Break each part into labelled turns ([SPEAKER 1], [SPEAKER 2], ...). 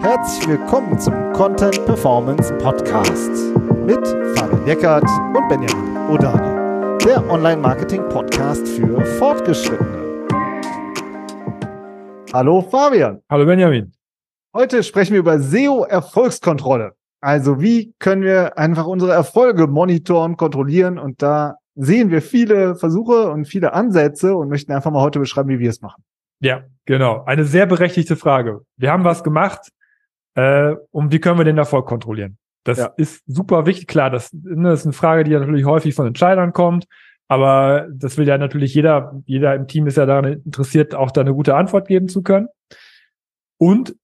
[SPEAKER 1] Herzlich willkommen zum Content Performance Podcast mit Fabian Eckert und Benjamin Odani, der Online-Marketing-Podcast für Fortgeschrittene. Hallo Fabian.
[SPEAKER 2] Hallo Benjamin.
[SPEAKER 1] Heute sprechen wir über SEO-Erfolgskontrolle. Also wie können wir einfach unsere Erfolge monitoren, kontrollieren und da sehen wir viele Versuche und viele Ansätze und möchten einfach mal heute beschreiben, wie wir es machen.
[SPEAKER 2] Ja, genau. Eine sehr berechtigte Frage. Wir haben was gemacht, äh, und wie können wir den Erfolg kontrollieren? Das ja. ist super wichtig. Klar, das, ne, das ist eine Frage, die natürlich häufig von Entscheidern kommt. Aber das will ja natürlich jeder, jeder im Team ist ja daran interessiert, auch da eine gute Antwort geben zu können. Und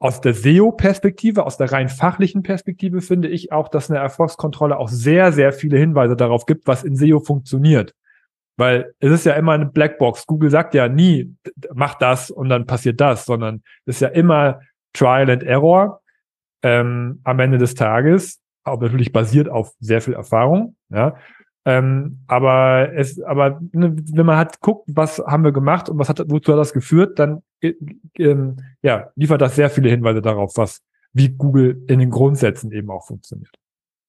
[SPEAKER 2] aus der SEO-Perspektive, aus der rein fachlichen Perspektive finde ich auch, dass eine Erfolgskontrolle auch sehr, sehr viele Hinweise darauf gibt, was in SEO funktioniert. Weil es ist ja immer eine Blackbox. Google sagt ja nie, mach das und dann passiert das, sondern es ist ja immer Trial and Error ähm, am Ende des Tages, auch natürlich basiert auf sehr viel Erfahrung, ja. Ähm, aber es, aber ne, wenn man hat guckt, was haben wir gemacht und was hat, wozu hat das geführt, dann äh, ähm, ja, liefert das sehr viele Hinweise darauf, was wie Google in den Grundsätzen eben auch funktioniert.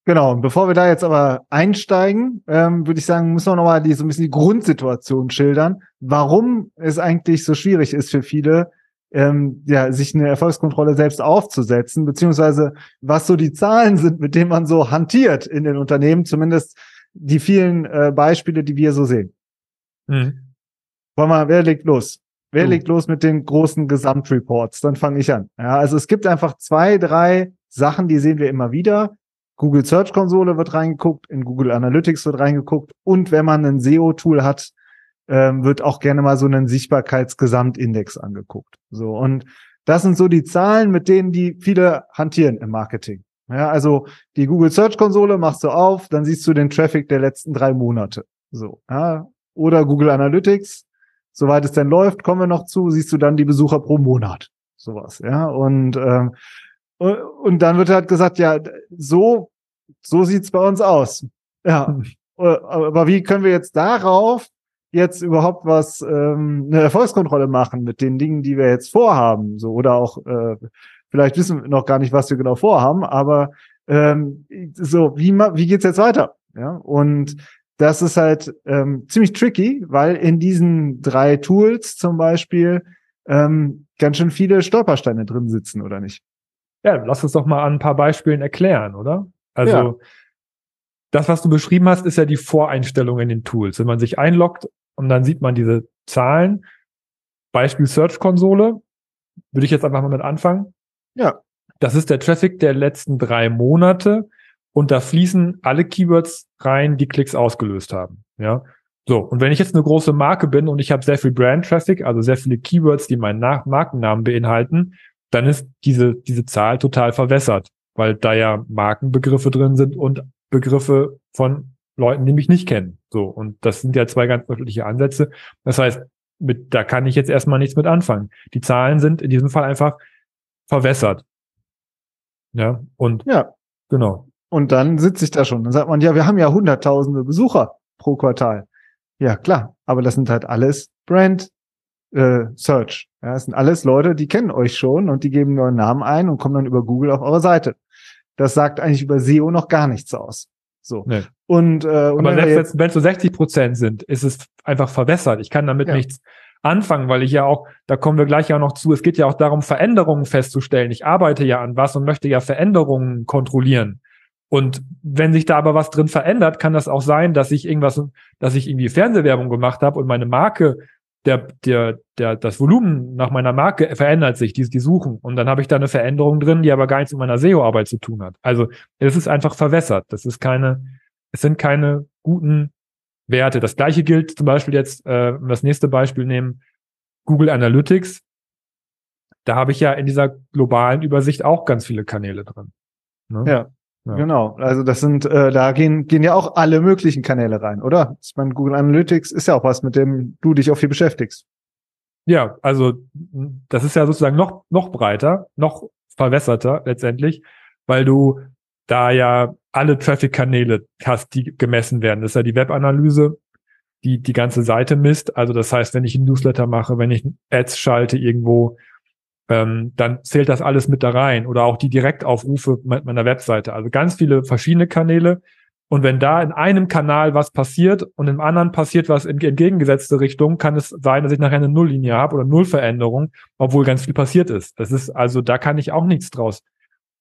[SPEAKER 1] Genau, und bevor wir da jetzt aber einsteigen, ähm, würde ich sagen, müssen wir nochmal die, so ein bisschen die Grundsituation schildern, warum es eigentlich so schwierig ist für viele, ähm, ja, sich eine Erfolgskontrolle selbst aufzusetzen, beziehungsweise was so die Zahlen sind, mit denen man so hantiert in den Unternehmen, zumindest die vielen äh, Beispiele, die wir so sehen. Mhm. Wollen wir, wer legt los? Wer du. legt los mit den großen Gesamtreports? Dann fange ich an. Ja, also es gibt einfach zwei, drei Sachen, die sehen wir immer wieder. Google Search Konsole wird reingeguckt, in Google Analytics wird reingeguckt und wenn man ein SEO-Tool hat, ähm, wird auch gerne mal so ein Sichtbarkeitsgesamtindex angeguckt. So und das sind so die Zahlen, mit denen die viele hantieren im Marketing. Ja, also die Google Search Konsole machst du auf, dann siehst du den Traffic der letzten drei Monate. So, ja, oder Google Analytics, soweit es denn läuft, kommen wir noch zu, siehst du dann die Besucher pro Monat. Sowas, ja. Und, ähm, und dann wird halt gesagt, ja, so, so sieht's bei uns aus. Ja. Hm. Aber wie können wir jetzt darauf jetzt überhaupt was ähm, eine Erfolgskontrolle machen mit den Dingen, die wir jetzt vorhaben, so oder auch äh, vielleicht wissen wir noch gar nicht, was wir genau vorhaben, aber ähm, so wie wie geht's jetzt weiter? Ja und das ist halt ähm, ziemlich tricky, weil in diesen drei Tools zum Beispiel ähm, ganz schön viele Stolpersteine drin sitzen, oder nicht?
[SPEAKER 2] Ja, lass uns doch mal an ein paar Beispielen erklären, oder? Also ja. das, was du beschrieben hast, ist ja die Voreinstellung in den Tools. Wenn man sich einloggt und dann sieht man diese Zahlen. Beispiel Search-Konsole. Würde ich jetzt einfach mal mit anfangen.
[SPEAKER 1] Ja.
[SPEAKER 2] Das ist der Traffic der letzten drei Monate und da fließen alle Keywords rein, die Klicks ausgelöst haben. Ja. So, und wenn ich jetzt eine große Marke bin und ich habe sehr viel Brand-Traffic, also sehr viele Keywords, die meinen Nach Markennamen beinhalten, dann ist diese, diese Zahl total verwässert, weil da ja Markenbegriffe drin sind und Begriffe von Leuten, die mich nicht kennen. So. Und das sind ja zwei ganz unterschiedliche Ansätze. Das heißt, mit, da kann ich jetzt erstmal nichts mit anfangen. Die Zahlen sind in diesem Fall einfach verwässert. Ja, und
[SPEAKER 1] ja. genau. Und dann sitze ich da schon. Dann sagt man, ja, wir haben ja hunderttausende Besucher pro Quartal. Ja, klar. Aber das sind halt alles Brand äh, Search. Ja, das sind alles Leute, die kennen euch schon und die geben euren Namen ein und kommen dann über Google auf eure Seite. Das sagt eigentlich über SEO noch gar nichts aus. So. Nee. Und, äh, und
[SPEAKER 2] Aber selbst wenn es so 60 Prozent sind, ist es einfach verwässert. Ich kann damit ja. nichts anfangen, weil ich ja auch, da kommen wir gleich ja noch zu, es geht ja auch darum, Veränderungen festzustellen. Ich arbeite ja an was und möchte ja Veränderungen kontrollieren. Und wenn sich da aber was drin verändert, kann das auch sein, dass ich irgendwas, dass ich irgendwie Fernsehwerbung gemacht habe und meine Marke der, der, der, das Volumen nach meiner Marke verändert sich, die, die suchen. Und dann habe ich da eine Veränderung drin, die aber gar nichts mit meiner SEO-Arbeit zu tun hat. Also es ist einfach verwässert. Das ist keine, es sind keine guten Werte. Das gleiche gilt zum Beispiel jetzt, äh, wenn wir das nächste Beispiel nehmen, Google Analytics. Da habe ich ja in dieser globalen Übersicht auch ganz viele Kanäle drin.
[SPEAKER 1] Ne? Ja. Ja. Genau, also das sind, äh, da gehen, gehen ja auch alle möglichen Kanäle rein, oder? Ich meine, Google Analytics ist ja auch was, mit dem du dich auch viel beschäftigst.
[SPEAKER 2] Ja, also das ist ja sozusagen noch, noch breiter, noch verwässerter letztendlich, weil du da ja alle Traffic-Kanäle hast, die gemessen werden. Das ist ja die Webanalyse, die die ganze Seite misst. Also das heißt, wenn ich einen Newsletter mache, wenn ich Ads schalte irgendwo, ähm, dann zählt das alles mit da rein oder auch die Direktaufrufe meiner Webseite. Also ganz viele verschiedene Kanäle. Und wenn da in einem Kanal was passiert und im anderen passiert was in entgegengesetzte Richtung, kann es sein, dass ich nachher eine Nulllinie habe oder Nullveränderung, obwohl ganz viel passiert ist. Das ist also, da kann ich auch nichts draus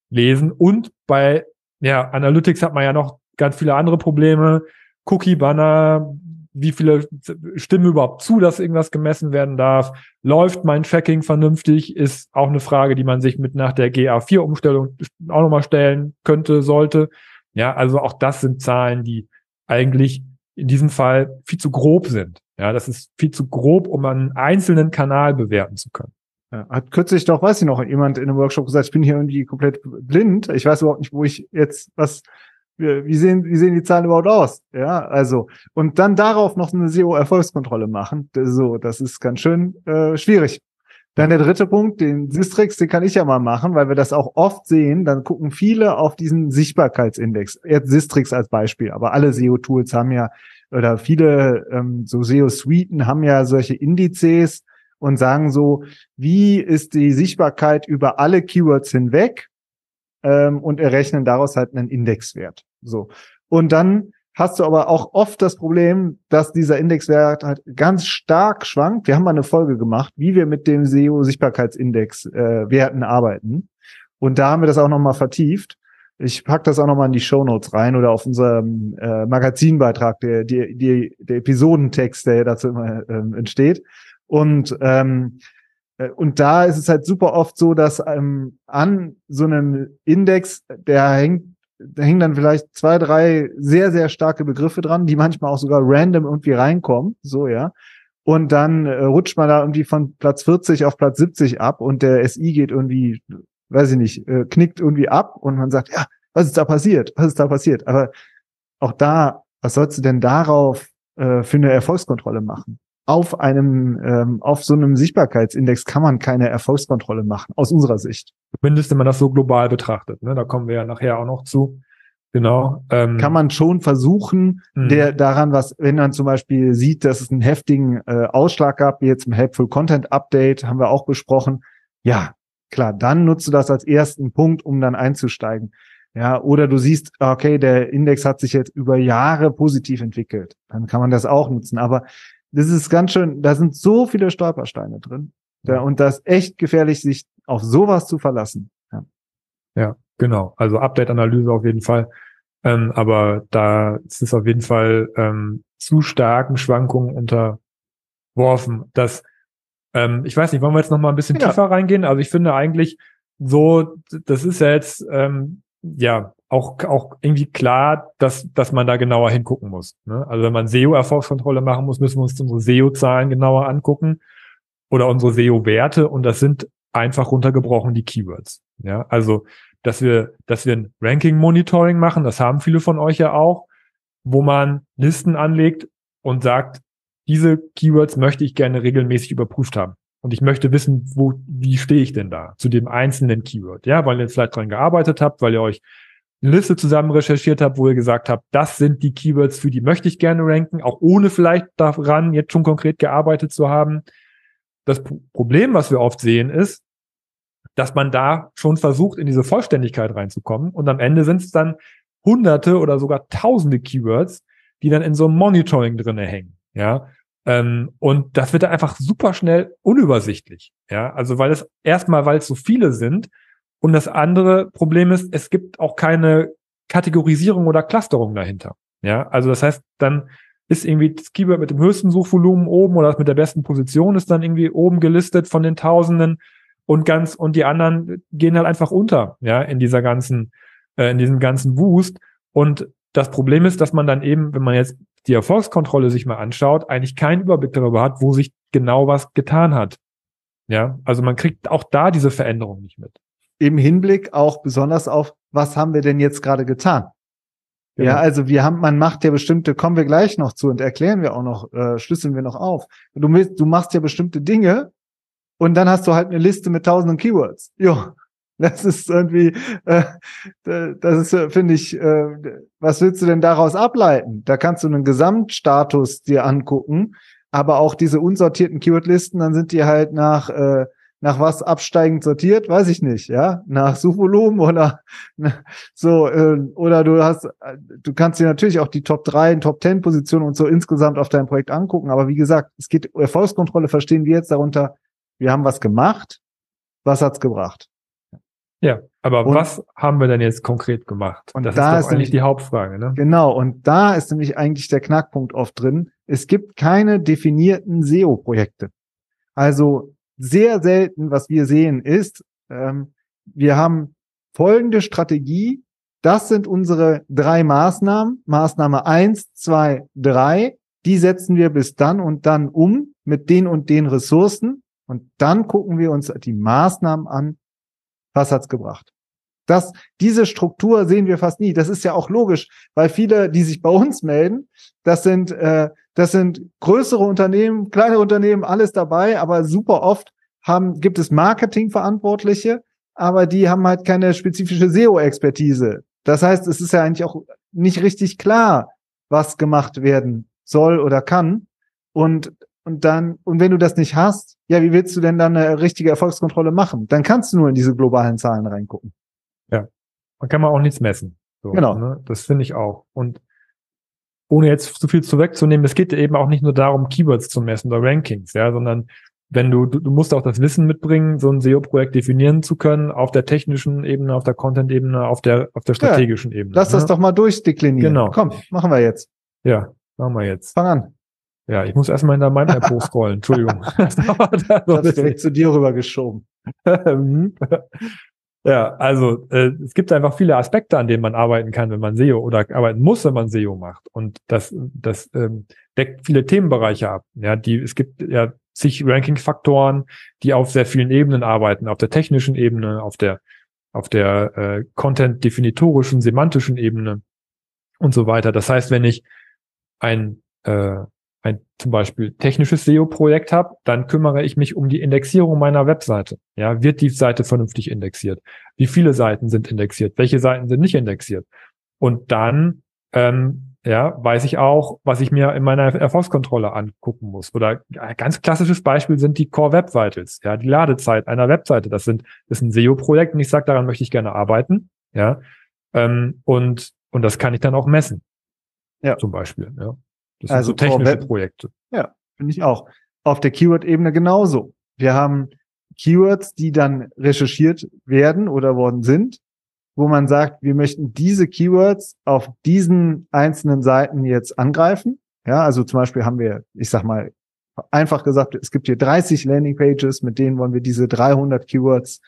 [SPEAKER 2] lesen. Und bei ja, Analytics hat man ja noch ganz viele andere Probleme. Cookie-Banner, wie viele stimmen überhaupt zu, dass irgendwas gemessen werden darf? Läuft mein Tracking vernünftig? Ist auch eine Frage, die man sich mit nach der GA4-Umstellung auch nochmal stellen könnte, sollte. Ja, also auch das sind Zahlen, die eigentlich in diesem Fall viel zu grob sind. Ja, das ist viel zu grob, um einen einzelnen Kanal bewerten zu können.
[SPEAKER 1] Ja, hat kürzlich doch, weiß ich noch, jemand in einem Workshop gesagt, ich bin hier irgendwie komplett blind. Ich weiß überhaupt nicht, wo ich jetzt was wie sehen, wie sehen die Zahlen überhaupt aus? Ja, also, und dann darauf noch eine SEO-Erfolgskontrolle machen. So, das ist ganz schön äh, schwierig. Dann der dritte Punkt, den Sistrix, den kann ich ja mal machen, weil wir das auch oft sehen. Dann gucken viele auf diesen Sichtbarkeitsindex. Jetzt Sistrix als Beispiel, aber alle SEO-Tools haben ja, oder viele ähm, so SEO-Suiten haben ja solche Indizes und sagen so, wie ist die Sichtbarkeit über alle Keywords hinweg? Ähm, und errechnen daraus halt einen Indexwert. So. Und dann hast du aber auch oft das Problem, dass dieser Indexwert halt ganz stark schwankt. Wir haben mal eine Folge gemacht, wie wir mit dem SEO-Sichtbarkeitsindex äh, Werten arbeiten. Und da haben wir das auch nochmal vertieft. Ich pack das auch nochmal in die Show Notes rein oder auf unserem äh, Magazinbeitrag, der, der, der, der Episodentext, der dazu immer ähm, entsteht. Und ähm, äh, und da ist es halt super oft so, dass ähm, an so einem Index, der hängt, da hängen dann vielleicht zwei, drei sehr, sehr starke Begriffe dran, die manchmal auch sogar random irgendwie reinkommen, so, ja. Und dann äh, rutscht man da irgendwie von Platz 40 auf Platz 70 ab und der SI geht irgendwie, weiß ich nicht, äh, knickt irgendwie ab und man sagt, ja, was ist da passiert? Was ist da passiert? Aber auch da, was sollst du denn darauf äh, für eine Erfolgskontrolle machen? Auf einem, ähm, auf so einem Sichtbarkeitsindex kann man keine Erfolgskontrolle machen, aus unserer Sicht.
[SPEAKER 2] Zumindest wenn man das so global betrachtet. Ne? Da kommen wir ja nachher auch noch zu. Genau.
[SPEAKER 1] Ähm, kann man schon versuchen, mh. der daran, was, wenn man zum Beispiel sieht, dass es einen heftigen äh, Ausschlag gab, wie jetzt im Helpful Content Update, haben wir auch besprochen. Ja, klar, dann nutzt du das als ersten Punkt, um dann einzusteigen. Ja, oder du siehst, okay, der Index hat sich jetzt über Jahre positiv entwickelt. Dann kann man das auch nutzen. Aber das ist ganz schön, da sind so viele Stolpersteine drin. Ja, und das ist echt gefährlich, sich auf sowas zu verlassen.
[SPEAKER 2] Ja, ja genau. Also Update-Analyse auf jeden Fall. Ähm, aber da ist es auf jeden Fall ähm, zu starken Schwankungen unterworfen. Dass, ähm, ich weiß nicht, wollen wir jetzt noch mal ein bisschen ja. tiefer reingehen? Also ich finde eigentlich so, das ist ja jetzt ähm, ja auch, auch irgendwie klar, dass, dass man da genauer hingucken muss. Ne? Also wenn man SEO-Erfolgskontrolle machen muss, müssen wir uns unsere SEO-Zahlen genauer angucken oder unsere SEO-Werte und das sind einfach runtergebrochen die Keywords. Ja, also dass wir, dass wir ein Ranking-Monitoring machen, das haben viele von euch ja auch, wo man Listen anlegt und sagt, diese Keywords möchte ich gerne regelmäßig überprüft haben. Und ich möchte wissen, wo, wie stehe ich denn da zu dem einzelnen Keyword? Ja, weil ihr vielleicht dran gearbeitet habt, weil ihr euch eine Liste zusammen recherchiert habt, wo ihr gesagt habt, das sind die Keywords, für die möchte ich gerne ranken, auch ohne vielleicht daran jetzt schon konkret gearbeitet zu haben. Das Problem, was wir oft sehen, ist, dass man da schon versucht, in diese Vollständigkeit reinzukommen und am Ende sind es dann hunderte oder sogar tausende Keywords, die dann in so einem Monitoring drinne hängen. Ja, ähm, und das wird dann einfach super schnell unübersichtlich. Ja, also weil es erstmal, weil es so viele sind und das andere Problem ist, es gibt auch keine Kategorisierung oder Clusterung dahinter. Ja, also das heißt, dann ist irgendwie das Keyword mit dem höchsten Suchvolumen oben oder mit der besten Position ist dann irgendwie oben gelistet von den Tausenden und ganz und die anderen gehen halt einfach unter, ja, in dieser ganzen, äh, in diesem ganzen Wust. Und das Problem ist, dass man dann eben, wenn man jetzt die Erfolgskontrolle sich mal anschaut, eigentlich keinen Überblick darüber hat, wo sich genau was getan hat. Ja, also man kriegt auch da diese Veränderung nicht mit
[SPEAKER 1] im Hinblick auch besonders auf, was haben wir denn jetzt gerade getan? Genau. Ja, also wir haben, man macht ja bestimmte, kommen wir gleich noch zu und erklären wir auch noch, äh, schlüsseln wir noch auf. Du, du machst ja bestimmte Dinge und dann hast du halt eine Liste mit tausenden Keywords. Jo, das ist irgendwie, äh, das ist, finde ich, äh, was willst du denn daraus ableiten? Da kannst du einen Gesamtstatus dir angucken, aber auch diese unsortierten Keywordlisten, dann sind die halt nach äh, nach was absteigend sortiert, weiß ich nicht, ja, nach Suchvolumen oder so äh, oder du hast du kannst dir natürlich auch die Top 3, Top 10 Positionen und so insgesamt auf dein Projekt angucken, aber wie gesagt, es geht Erfolgskontrolle verstehen wir jetzt darunter, wir haben was gemacht, was hat's gebracht?
[SPEAKER 2] Ja, aber und, was haben wir denn jetzt konkret gemacht?
[SPEAKER 1] Und das da ist, ist eigentlich die Hauptfrage. Ne? Genau, und da ist nämlich eigentlich der Knackpunkt oft drin. Es gibt keine definierten SEO-Projekte. Also sehr selten, was wir sehen, ist, ähm, wir haben folgende Strategie. Das sind unsere drei Maßnahmen. Maßnahme eins, zwei, drei. Die setzen wir bis dann und dann um mit den und den Ressourcen. Und dann gucken wir uns die Maßnahmen an, was hat's gebracht? Das, diese Struktur sehen wir fast nie. Das ist ja auch logisch, weil viele, die sich bei uns melden, das sind, äh, das sind größere Unternehmen, kleine Unternehmen, alles dabei, aber super oft haben, gibt es Marketingverantwortliche, aber die haben halt keine spezifische SEO-Expertise. Das heißt, es ist ja eigentlich auch nicht richtig klar, was gemacht werden soll oder kann. Und und dann, und wenn du das nicht hast, ja, wie willst du denn dann eine richtige Erfolgskontrolle machen? Dann kannst du nur in diese globalen Zahlen reingucken.
[SPEAKER 2] Man kann man auch nichts messen.
[SPEAKER 1] So, genau.
[SPEAKER 2] Ne? Das finde ich auch. Und ohne jetzt zu viel zu wegzunehmen, es geht eben auch nicht nur darum, Keywords zu messen oder Rankings, ja, sondern wenn du, du, du musst auch das Wissen mitbringen, so ein SEO-Projekt definieren zu können, auf der technischen Ebene, auf der Content-Ebene, auf der, auf der strategischen ja, Ebene.
[SPEAKER 1] Lass ne? das doch mal durchdeklinieren.
[SPEAKER 2] Genau.
[SPEAKER 1] Komm, machen wir jetzt.
[SPEAKER 2] Ja, machen wir jetzt.
[SPEAKER 1] Fang an.
[SPEAKER 2] Ja, ich muss erstmal in der Mind-App hochscrollen. Entschuldigung.
[SPEAKER 1] das ist direkt zu dir rübergeschoben.
[SPEAKER 2] Ja, also äh, es gibt einfach viele Aspekte, an denen man arbeiten kann, wenn man SEO oder arbeiten muss, wenn man SEO macht. Und das, das ähm, deckt viele Themenbereiche ab. Ja, die es gibt ja zig Ranking-Faktoren, die auf sehr vielen Ebenen arbeiten, auf der technischen Ebene, auf der auf der äh, Content-definitorischen, semantischen Ebene und so weiter. Das heißt, wenn ich ein äh, ein zum Beispiel technisches SEO-Projekt habe, dann kümmere ich mich um die Indexierung meiner Webseite. Ja, wird die Seite vernünftig indexiert? Wie viele Seiten sind indexiert? Welche Seiten sind nicht indexiert? Und dann ähm, ja, weiß ich auch, was ich mir in meiner Erfolgskontrolle angucken muss. Oder ein ganz klassisches Beispiel sind die Core Web Vitals, ja, die Ladezeit einer Webseite. Das sind, das ist ein SEO-Projekt und ich sage, daran möchte ich gerne arbeiten, ja, ähm, und und das kann ich dann auch messen, ja, zum Beispiel, ja.
[SPEAKER 1] Das also sind so technische Projekte. Ja, finde ich auch. Auf der Keyword-Ebene genauso. Wir haben Keywords, die dann recherchiert werden oder worden sind, wo man sagt, wir möchten diese Keywords auf diesen einzelnen Seiten jetzt angreifen. Ja, also zum Beispiel haben wir, ich sag mal, einfach gesagt, es gibt hier 30 Landingpages, mit denen wollen wir diese 300 Keywords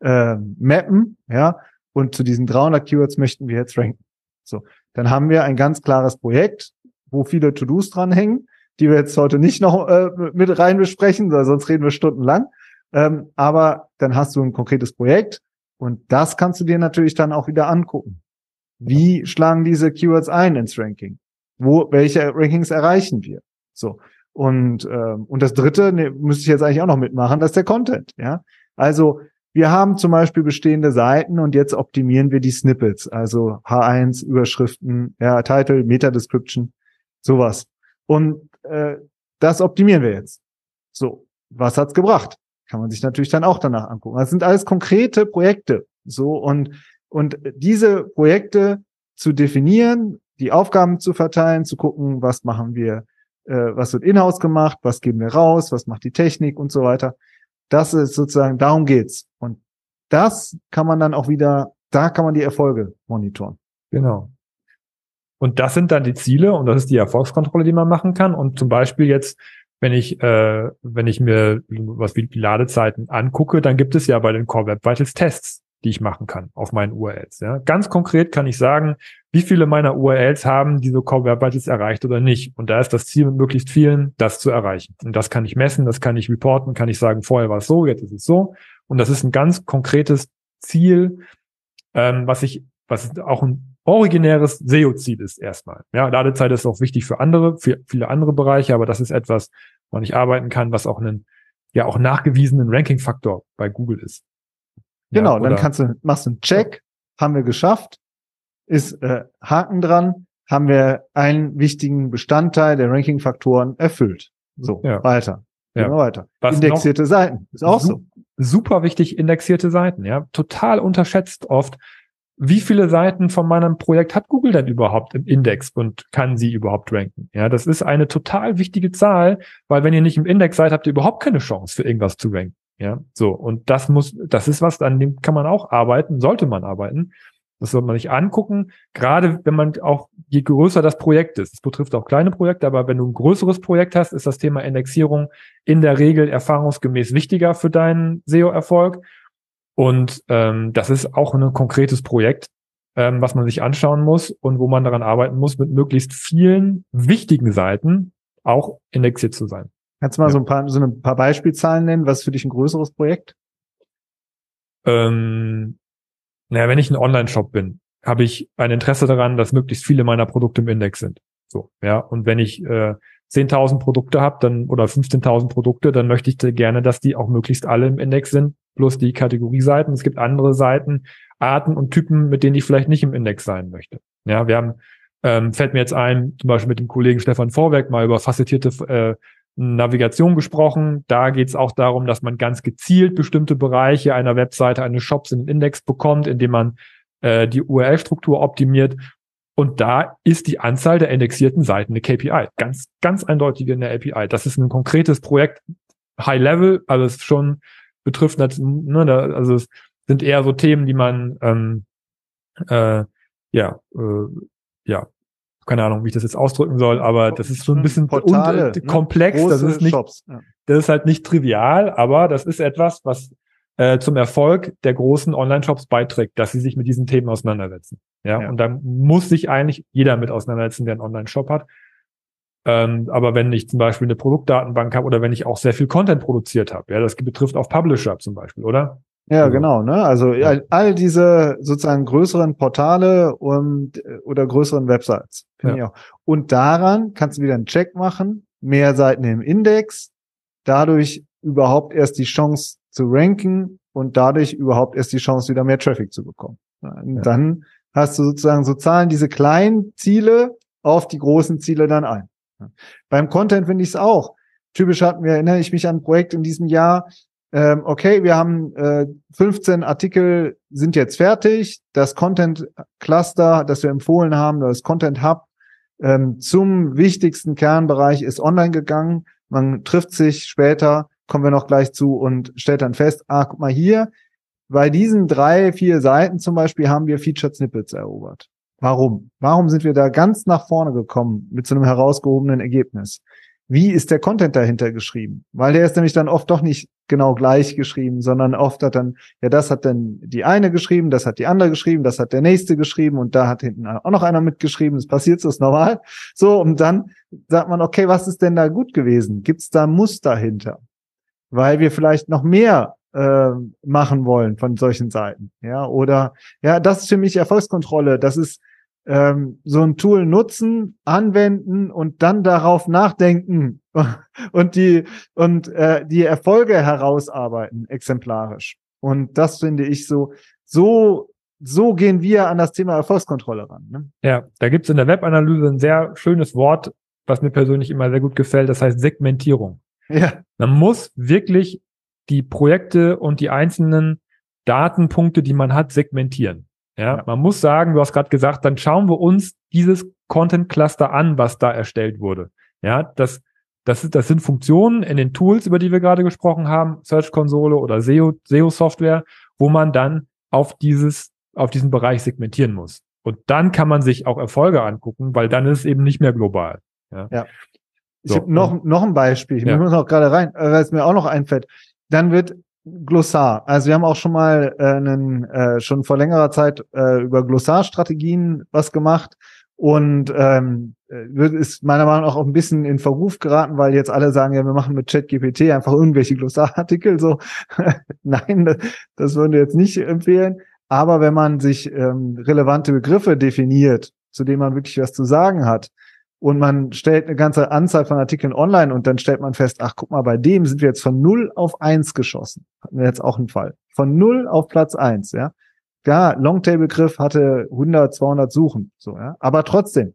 [SPEAKER 1] äh, mappen, ja, und zu diesen 300 Keywords möchten wir jetzt ranken. So, dann haben wir ein ganz klares Projekt, wo viele To-Dos dranhängen, die wir jetzt heute nicht noch äh, mit rein besprechen, weil sonst reden wir stundenlang. Ähm, aber dann hast du ein konkretes Projekt und das kannst du dir natürlich dann auch wieder angucken. Wie schlagen diese Keywords ein ins Ranking? Wo, welche Rankings erreichen wir? So. Und, ähm, und das dritte, ne, müsste ich jetzt eigentlich auch noch mitmachen, das ist der Content, ja. Also, wir haben zum Beispiel bestehende Seiten und jetzt optimieren wir die Snippets, also H1, Überschriften, ja, Title, Meta-Description. Sowas. Und äh, das optimieren wir jetzt. So, was hat's gebracht? Kann man sich natürlich dann auch danach angucken. Das sind alles konkrete Projekte. So und und diese Projekte zu definieren, die Aufgaben zu verteilen, zu gucken, was machen wir, äh, was wird in-house gemacht, was geben wir raus, was macht die Technik und so weiter. Das ist sozusagen, darum geht's. Und das kann man dann auch wieder, da kann man die Erfolge monitoren.
[SPEAKER 2] Genau. Und das sind dann die Ziele und das ist die Erfolgskontrolle, die man machen kann. Und zum Beispiel jetzt, wenn ich, äh, wenn ich mir was wie Ladezeiten angucke, dann gibt es ja bei den Core Web Vitals Tests, die ich machen kann auf meinen URLs. Ja. Ganz konkret kann ich sagen, wie viele meiner URLs haben diese Core Web Vitals erreicht oder nicht. Und da ist das Ziel mit möglichst vielen, das zu erreichen. Und das kann ich messen, das kann ich reporten, kann ich sagen, vorher war es so, jetzt ist es so. Und das ist ein ganz konkretes Ziel, ähm, was ich, was auch ein originäres SEO-Ziel ist erstmal. Ja, Ladezeit ist auch wichtig für andere, für viele andere Bereiche, aber das ist etwas, woran ich arbeiten kann, was auch einen, ja, auch nachgewiesenen Ranking-Faktor bei Google ist.
[SPEAKER 1] Genau, ja, dann kannst du, machst du einen Check, haben wir geschafft, ist äh, Haken dran, haben wir einen wichtigen Bestandteil der Ranking-Faktoren erfüllt. So, ja. weiter. Ja. weiter. Was Indexierte Seiten, ist auch so.
[SPEAKER 2] super wichtig indexierte Seiten, ja, total unterschätzt oft. Wie viele Seiten von meinem Projekt hat Google denn überhaupt im Index und kann sie überhaupt ranken? Ja, das ist eine total wichtige Zahl, weil wenn ihr nicht im Index seid, habt ihr überhaupt keine Chance für irgendwas zu ranken. Ja, so. Und das muss, das ist was, an dem kann man auch arbeiten, sollte man arbeiten. Das sollte man sich angucken, gerade wenn man auch, je größer das Projekt ist, es betrifft auch kleine Projekte, aber wenn du ein größeres Projekt hast, ist das Thema Indexierung in der Regel erfahrungsgemäß wichtiger für deinen SEO-Erfolg. Und ähm, das ist auch ein konkretes Projekt, ähm, was man sich anschauen muss und wo man daran arbeiten muss, mit möglichst vielen wichtigen Seiten auch indexiert zu sein.
[SPEAKER 1] Kannst du mal ja. so ein paar, so ein paar Beispielzahlen nennen? Was ist für dich ein größeres Projekt?
[SPEAKER 2] Ähm, naja, wenn ich ein Online-Shop bin, habe ich ein Interesse daran, dass möglichst viele meiner Produkte im Index sind. So, ja. Und wenn ich äh, 10.000 Produkte habe, dann oder 15.000 Produkte, dann möchte ich gerne, dass die auch möglichst alle im Index sind, plus die Kategorieseiten. Es gibt andere Seiten, Arten und Typen, mit denen ich vielleicht nicht im Index sein möchte. Ja, wir haben, ähm, fällt mir jetzt ein, zum Beispiel mit dem Kollegen Stefan Vorwerk mal über facettierte äh, Navigation gesprochen. Da geht es auch darum, dass man ganz gezielt bestimmte Bereiche einer Webseite, eines Shops in den Index bekommt, indem man äh, die URL-Struktur optimiert. Und da ist die Anzahl der indexierten Seiten eine KPI. Ganz, ganz eindeutig in der API. Das ist ein konkretes Projekt, High Level, also es schon betrifft, ne, also es sind eher so Themen, die man ähm, äh, ja, äh, ja, keine Ahnung, wie ich das jetzt ausdrücken soll, aber das ist so ein bisschen
[SPEAKER 1] Portale, und,
[SPEAKER 2] äh, komplex. Ne? Das ist nicht, ja. das ist halt nicht trivial, aber das ist etwas, was äh, zum Erfolg der großen Online-Shops beiträgt, dass sie sich mit diesen Themen auseinandersetzen. Ja? ja, und da muss sich eigentlich jeder mit auseinandersetzen, der einen Online-Shop hat. Ähm, aber wenn ich zum Beispiel eine Produktdatenbank habe oder wenn ich auch sehr viel Content produziert habe, ja, das betrifft auch Publisher zum Beispiel, oder?
[SPEAKER 1] Ja, also, genau. Ne? Also ja. all diese sozusagen größeren Portale und oder größeren Websites. Ja. Ich auch. Und daran kannst du wieder einen Check machen, mehr Seiten im Index, dadurch überhaupt erst die Chance zu ranken und dadurch überhaupt erst die Chance, wieder mehr Traffic zu bekommen. Und ja. dann hast du sozusagen so zahlen diese kleinen Ziele auf die großen Ziele dann ein. Beim Content finde ich es auch. Typisch hatten wir, erinnere ich mich an ein Projekt in diesem Jahr, ähm, okay, wir haben äh, 15 Artikel sind jetzt fertig. Das Content Cluster, das wir empfohlen haben, das Content Hub ähm, zum wichtigsten Kernbereich ist online gegangen. Man trifft sich später, kommen wir noch gleich zu und stellt dann fest, ah, guck mal hier, bei diesen drei, vier Seiten zum Beispiel haben wir Featured Snippets erobert. Warum? Warum sind wir da ganz nach vorne gekommen mit so einem herausgehobenen Ergebnis? wie ist der Content dahinter geschrieben? Weil der ist nämlich dann oft doch nicht genau gleich geschrieben, sondern oft hat dann, ja, das hat dann die eine geschrieben, das hat die andere geschrieben, das hat der nächste geschrieben und da hat hinten auch noch einer mitgeschrieben. Das passiert so, ist normal. So, und dann sagt man, okay, was ist denn da gut gewesen? Gibt es da Muster hinter? Weil wir vielleicht noch mehr äh, machen wollen von solchen Seiten. Ja, oder ja, das ist für mich Erfolgskontrolle. Das ist ähm, so ein Tool nutzen, anwenden und dann darauf nachdenken und die und äh, die Erfolge herausarbeiten exemplarisch. Und das finde ich so so so gehen wir an das Thema Erfolgskontrolle ran. Ne?
[SPEAKER 2] Ja, da gibt es in der Webanalyse ein sehr schönes Wort, was mir persönlich immer sehr gut gefällt. Das heißt Segmentierung. Ja. Man muss wirklich die Projekte und die einzelnen Datenpunkte, die man hat, segmentieren. Ja, ja. man muss sagen, du hast gerade gesagt, dann schauen wir uns dieses Content Cluster an, was da erstellt wurde. Ja, das, das, ist, das sind Funktionen in den Tools, über die wir gerade gesprochen haben, Search Konsole oder SEO, SEO Software, wo man dann auf dieses, auf diesen Bereich segmentieren muss. Und dann kann man sich auch Erfolge angucken, weil dann ist es eben nicht mehr global. Ja.
[SPEAKER 1] ja. Ich so, habe noch, noch ein Beispiel. Ich ja. muss noch gerade rein, weil es mir auch noch einfällt. Dann wird Glossar. Also wir haben auch schon mal äh, einen, äh, schon vor längerer Zeit äh, über Glossarstrategien was gemacht und ähm, äh, ist meiner Meinung nach auch ein bisschen in Verruf geraten, weil jetzt alle sagen, ja, wir machen mit ChatGPT einfach irgendwelche Glossarartikel. So, nein, das, das würden wir jetzt nicht empfehlen. Aber wenn man sich ähm, relevante Begriffe definiert, zu denen man wirklich was zu sagen hat, und man stellt eine ganze Anzahl von Artikeln online und dann stellt man fest, ach guck mal, bei dem sind wir jetzt von null auf eins geschossen. Hatten wir jetzt auch einen Fall. Von null auf Platz eins, ja. Ja, Longtail-Begriff hatte 100, 200 Suchen, so, ja. Aber trotzdem,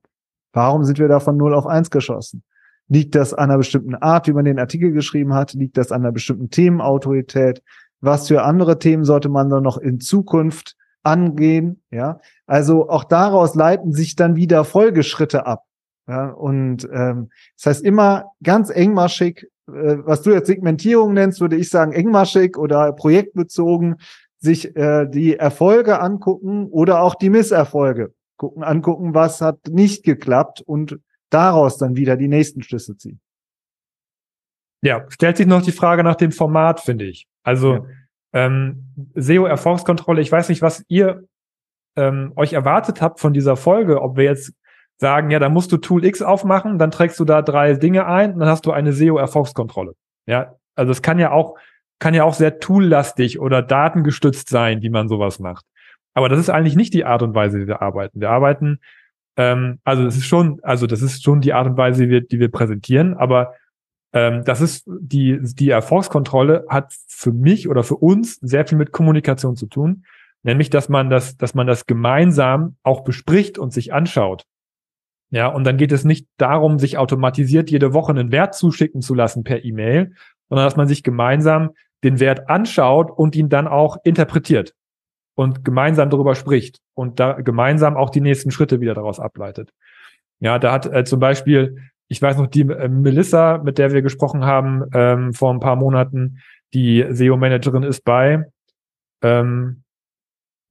[SPEAKER 1] warum sind wir da von null auf eins geschossen? Liegt das an einer bestimmten Art, wie man den Artikel geschrieben hat? Liegt das an einer bestimmten Themenautorität? was für andere Themen sollte man dann noch in Zukunft angehen, ja. Also auch daraus leiten sich dann wieder Folgeschritte ab. Ja, und ähm, das heißt immer ganz engmaschig, äh, was du jetzt Segmentierung nennst, würde ich sagen engmaschig oder projektbezogen, sich äh, die Erfolge angucken oder auch die Misserfolge gucken, angucken, was hat nicht geklappt und daraus dann wieder die nächsten Schlüsse ziehen.
[SPEAKER 2] Ja, stellt sich noch die Frage nach dem Format, finde ich. Also ja. ähm, SEO-Erfolgskontrolle, ich weiß nicht, was ihr ähm, euch erwartet habt von dieser Folge, ob wir jetzt sagen, ja, da musst du Tool X aufmachen, dann trägst du da drei Dinge ein dann hast du eine SEO-Erfolgskontrolle. Ja, also es kann ja auch, kann ja auch sehr toollastig oder datengestützt sein, wie man sowas macht. Aber das ist eigentlich nicht die Art und Weise, wie wir arbeiten. Wir arbeiten, ähm, also das ist schon, also das ist schon die Art und Weise, die wir, die wir präsentieren, aber ähm, das ist die, die Erfolgskontrolle hat für mich oder für uns sehr viel mit Kommunikation zu tun. Nämlich, dass man das, dass man das gemeinsam auch bespricht und sich anschaut. Ja, und dann geht es nicht darum, sich automatisiert jede Woche einen Wert zuschicken zu lassen per E-Mail, sondern dass man sich gemeinsam den Wert anschaut und ihn dann auch interpretiert und gemeinsam darüber spricht und da gemeinsam auch die nächsten Schritte wieder daraus ableitet. Ja, da hat äh, zum Beispiel, ich weiß noch, die äh, Melissa, mit der wir gesprochen haben ähm, vor ein paar Monaten, die SEO-Managerin ist bei, ähm,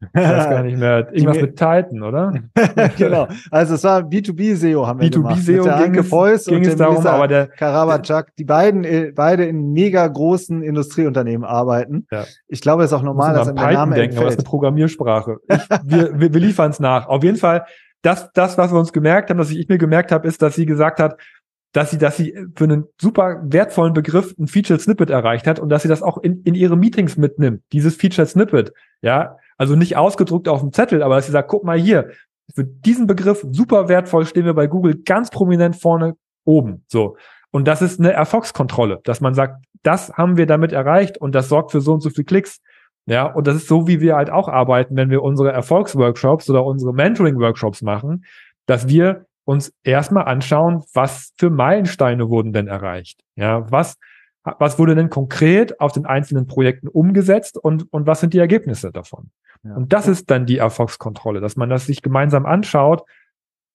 [SPEAKER 2] ich weiß gar nicht mehr. Irgendwas mit Titan, oder?
[SPEAKER 1] genau. Also es war B2B-SEO haben wir
[SPEAKER 2] B2B gemacht. B2B-SEO
[SPEAKER 1] mit der Anke Feuss
[SPEAKER 2] ging und es darum, aber der
[SPEAKER 1] Karabachak, die beiden äh, beide in mega großen Industrieunternehmen arbeiten. Ja. Ich glaube, es ist auch normal, dass
[SPEAKER 2] der Name denken, entfällt. aber das ist eine Programmiersprache. Ich, wir, wir, wir liefern es nach. Auf jeden Fall, das, das, was wir uns gemerkt haben, dass ich mir gemerkt habe, ist, dass sie gesagt hat, dass sie, dass sie für einen super wertvollen Begriff ein Featured Snippet erreicht hat und dass sie das auch in, in ihre Meetings mitnimmt, dieses Featured Snippet. Ja, also nicht ausgedruckt auf dem Zettel, aber dass sie sagt, guck mal hier, für diesen Begriff super wertvoll stehen wir bei Google ganz prominent vorne oben. So. Und das ist eine Erfolgskontrolle, dass man sagt, das haben wir damit erreicht und das sorgt für so und so viel Klicks. Ja, und das ist so, wie wir halt auch arbeiten, wenn wir unsere Erfolgsworkshops oder unsere Mentoring-Workshops machen, dass wir uns erstmal anschauen, was für Meilensteine wurden denn erreicht? Ja, was, was wurde denn konkret auf den einzelnen Projekten umgesetzt und, und was sind die Ergebnisse davon? Und das ist dann die Erfolgskontrolle, dass man das sich gemeinsam anschaut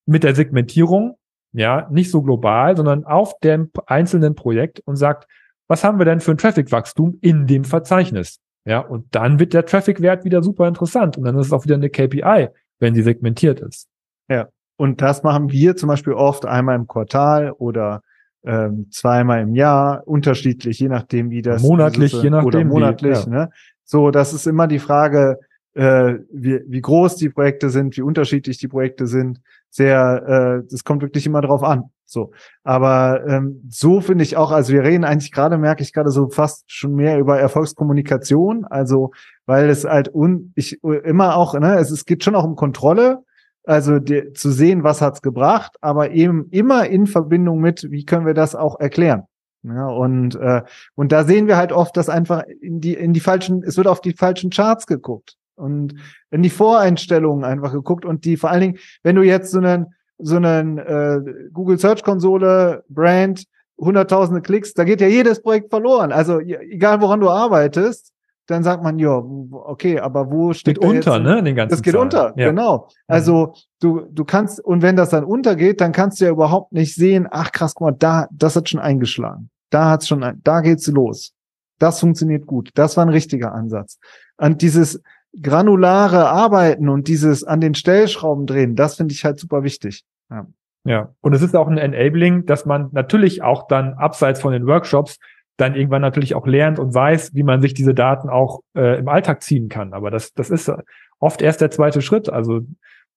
[SPEAKER 2] mit der Segmentierung, ja, nicht so global, sondern auf dem einzelnen Projekt und sagt, was haben wir denn für ein Traffic-Wachstum in dem Verzeichnis? Ja, und dann wird der Traffic-Wert wieder super interessant und dann ist es auch wieder eine KPI, wenn sie segmentiert ist.
[SPEAKER 1] Ja, und das machen wir zum Beispiel oft einmal im Quartal oder ähm, zweimal im Jahr, unterschiedlich, je nachdem, wie das
[SPEAKER 2] monatlich, je nachdem, oder
[SPEAKER 1] monatlich. Wie, ja. ne? So, das ist immer die Frage, äh, wie, wie groß die Projekte sind, wie unterschiedlich die Projekte sind. Sehr, äh, das kommt wirklich immer drauf an. So, aber ähm, so finde ich auch. Also wir reden eigentlich gerade, merke ich gerade so fast schon mehr über Erfolgskommunikation. Also weil es halt un, ich immer auch, ne, es, es geht schon auch um Kontrolle. Also die, zu sehen, was hat's gebracht, aber eben immer in Verbindung mit, wie können wir das auch erklären. Ja, und, äh, und da sehen wir halt oft, dass einfach in die, in die falschen, es wird auf die falschen Charts geguckt und in die Voreinstellungen einfach geguckt und die vor allen Dingen, wenn du jetzt so einen so einen äh, Google Search Konsole Brand hunderttausende Klicks, da geht ja jedes Projekt verloren. Also egal woran du arbeitest, dann sagt man ja, okay, aber wo steht
[SPEAKER 2] geht unter, jetzt, ne, den ganzen
[SPEAKER 1] Das geht Zahlen. unter, ja. genau. Also du du kannst und wenn das dann untergeht, dann kannst du ja überhaupt nicht sehen, ach krass, guck mal, da das hat schon eingeschlagen. Da hat's schon da geht's los. Das funktioniert gut. Das war ein richtiger Ansatz. Und dieses granulare Arbeiten und dieses an den Stellschrauben drehen, das finde ich halt super wichtig.
[SPEAKER 2] Ja. ja, und es ist auch ein Enabling, dass man natürlich auch dann abseits von den Workshops dann irgendwann natürlich auch lernt und weiß, wie man sich diese Daten auch äh, im Alltag ziehen kann. Aber das, das ist oft erst der zweite Schritt. Also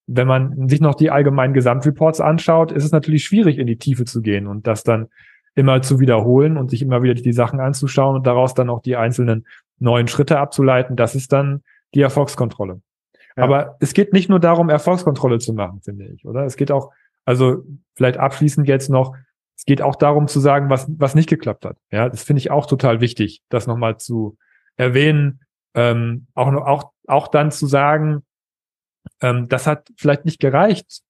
[SPEAKER 2] wenn man sich noch die allgemeinen Gesamtreports anschaut, ist es natürlich schwierig, in die Tiefe zu gehen und das dann immer zu wiederholen und sich immer wieder die Sachen anzuschauen und daraus dann auch die einzelnen neuen Schritte abzuleiten. Das ist dann die Erfolgskontrolle. Ja. Aber es geht nicht nur darum, Erfolgskontrolle zu machen, finde ich, oder? Es geht auch, also vielleicht abschließend jetzt noch, es geht auch darum zu sagen, was, was nicht geklappt hat. Ja, das finde ich auch total wichtig, das nochmal zu erwähnen, ähm, auch, auch, auch dann zu sagen, ähm, das hat vielleicht nicht gereicht,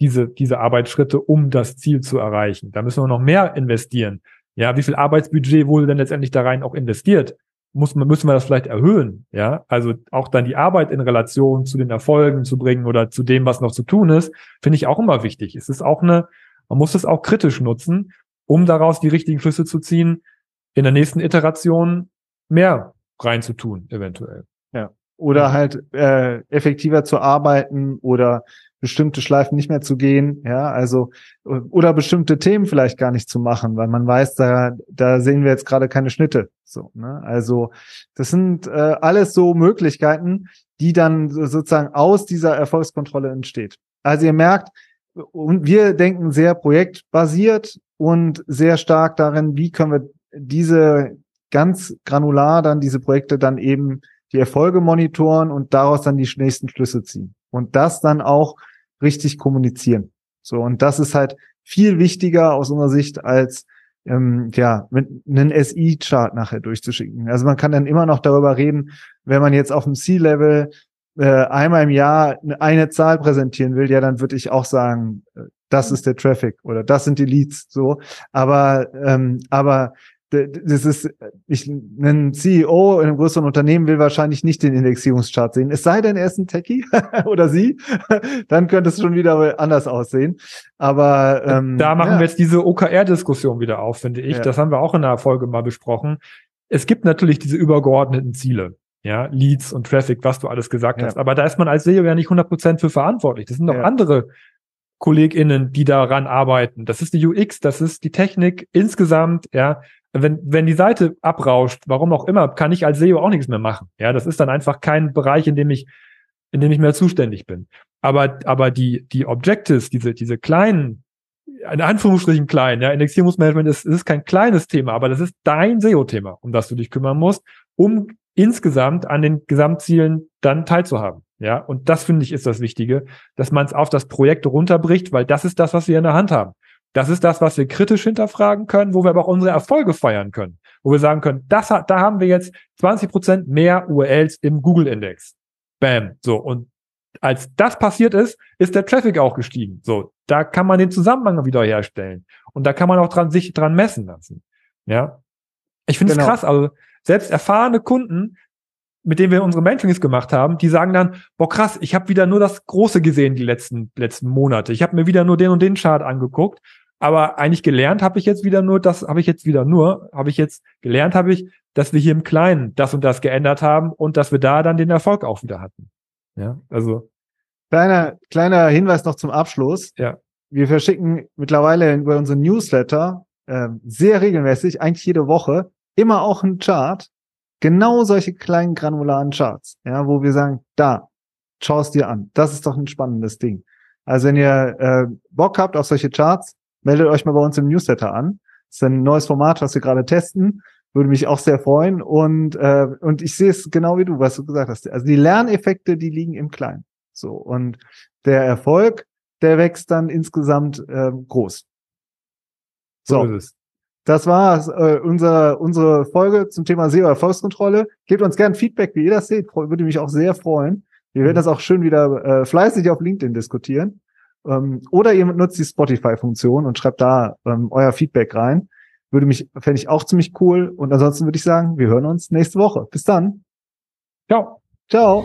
[SPEAKER 2] diese, diese Arbeitsschritte, um das Ziel zu erreichen. Da müssen wir noch mehr investieren. Ja, wie viel Arbeitsbudget wurde denn letztendlich da rein auch investiert? muss man, müssen wir das vielleicht erhöhen, ja. Also auch dann die Arbeit in Relation zu den Erfolgen zu bringen oder zu dem, was noch zu tun ist, finde ich auch immer wichtig. Es ist auch eine, man muss es auch kritisch nutzen, um daraus die richtigen Schlüsse zu ziehen, in der nächsten Iteration mehr reinzutun, eventuell.
[SPEAKER 1] Ja. Oder halt äh, effektiver zu arbeiten oder bestimmte Schleifen nicht mehr zu gehen, ja, also oder bestimmte Themen vielleicht gar nicht zu machen, weil man weiß, da da sehen wir jetzt gerade keine Schnitte, so, ne? Also das sind äh, alles so Möglichkeiten, die dann sozusagen aus dieser Erfolgskontrolle entsteht. Also ihr merkt, und wir denken sehr projektbasiert und sehr stark darin, wie können wir diese ganz granular dann diese Projekte dann eben die Erfolge monitoren und daraus dann die nächsten Schlüsse ziehen. Und das dann auch richtig kommunizieren. So, und das ist halt viel wichtiger aus unserer Sicht als ähm, ja, mit einen SI-Chart nachher durchzuschicken. Also man kann dann immer noch darüber reden, wenn man jetzt auf dem C-Level äh, einmal im Jahr eine Zahl präsentieren will, ja, dann würde ich auch sagen, äh, das ist der Traffic oder das sind die Leads, so. Aber ähm, aber das ist, ich, ein CEO in einem größeren Unternehmen will wahrscheinlich nicht den Indexierungschart sehen. Es sei denn, er ist ein Techie oder sie, dann könnte es schon wieder anders aussehen. Aber
[SPEAKER 2] ähm, da machen ja. wir jetzt diese OKR-Diskussion wieder auf, finde ich. Ja. Das haben wir auch in der Folge mal besprochen. Es gibt natürlich diese übergeordneten Ziele. Ja, Leads und Traffic, was du alles gesagt ja. hast. Aber da ist man als SEO ja nicht 100% für verantwortlich. Das sind noch andere KollegInnen, die daran arbeiten. Das ist die UX, das ist die Technik insgesamt, ja wenn, wenn die Seite abrauscht, warum auch immer, kann ich als SEO auch nichts mehr machen. Ja, das ist dann einfach kein Bereich, in dem ich, in dem ich mehr zuständig bin. Aber, aber die, die Objectives, diese, diese kleinen, in Anführungsstrichen klein, ja, Indexierungsmanagement ist, ist kein kleines Thema, aber das ist dein SEO-Thema, um das du dich kümmern musst, um insgesamt an den Gesamtzielen dann teilzuhaben. Ja, und das finde ich ist das Wichtige, dass man es auf das Projekt runterbricht, weil das ist das, was wir in der Hand haben. Das ist das, was wir kritisch hinterfragen können, wo wir aber auch unsere Erfolge feiern können. Wo wir sagen können, das, da haben wir jetzt 20 Prozent mehr URLs im Google-Index. Bam. So. Und als das passiert ist, ist der Traffic auch gestiegen. So. Da kann man den Zusammenhang wieder herstellen. Und da kann man auch dran, sich dran messen lassen. Ja. Ich finde es genau. krass. Also, selbst erfahrene Kunden, mit denen wir unsere Mentorings gemacht haben, die sagen dann, boah krass, ich habe wieder nur das Große gesehen die letzten letzten Monate. Ich habe mir wieder nur den und den Chart angeguckt aber eigentlich gelernt habe ich jetzt wieder nur, das habe ich jetzt wieder nur, habe ich jetzt gelernt habe ich, dass wir hier im Kleinen das und das geändert haben und dass wir da dann den Erfolg auch wieder hatten. Ja, also.
[SPEAKER 1] Kleiner, kleiner Hinweis noch zum Abschluss.
[SPEAKER 2] Ja.
[SPEAKER 1] Wir verschicken mittlerweile über unseren Newsletter äh, sehr regelmäßig, eigentlich jede Woche, immer auch einen Chart. Genau solche kleinen granularen Charts, ja, wo wir sagen, da, schau es dir an. Das ist doch ein spannendes Ding. Also wenn ihr äh, Bock habt auf solche Charts, meldet euch mal bei uns im Newsletter an. Das ist ein neues Format, was wir gerade testen. Würde mich auch sehr freuen. Und, äh, und ich sehe es genau wie du, was du gesagt hast. Also die Lerneffekte, die liegen im Kleinen. So. Und der Erfolg, der wächst dann insgesamt äh, groß. So. so das war äh, unser, unsere Folge zum Thema SEO-Erfolgskontrolle. Gebt uns gern Feedback, wie ihr das seht. Würde mich auch sehr freuen. Wir werden mhm. das auch schön wieder äh, fleißig auf LinkedIn diskutieren. Ähm, oder ihr nutzt die Spotify-Funktion und schreibt da ähm, euer Feedback rein. Würde mich, fände ich auch ziemlich cool. Und ansonsten würde ich sagen, wir hören uns nächste Woche. Bis dann.
[SPEAKER 2] Ciao.
[SPEAKER 1] Ciao.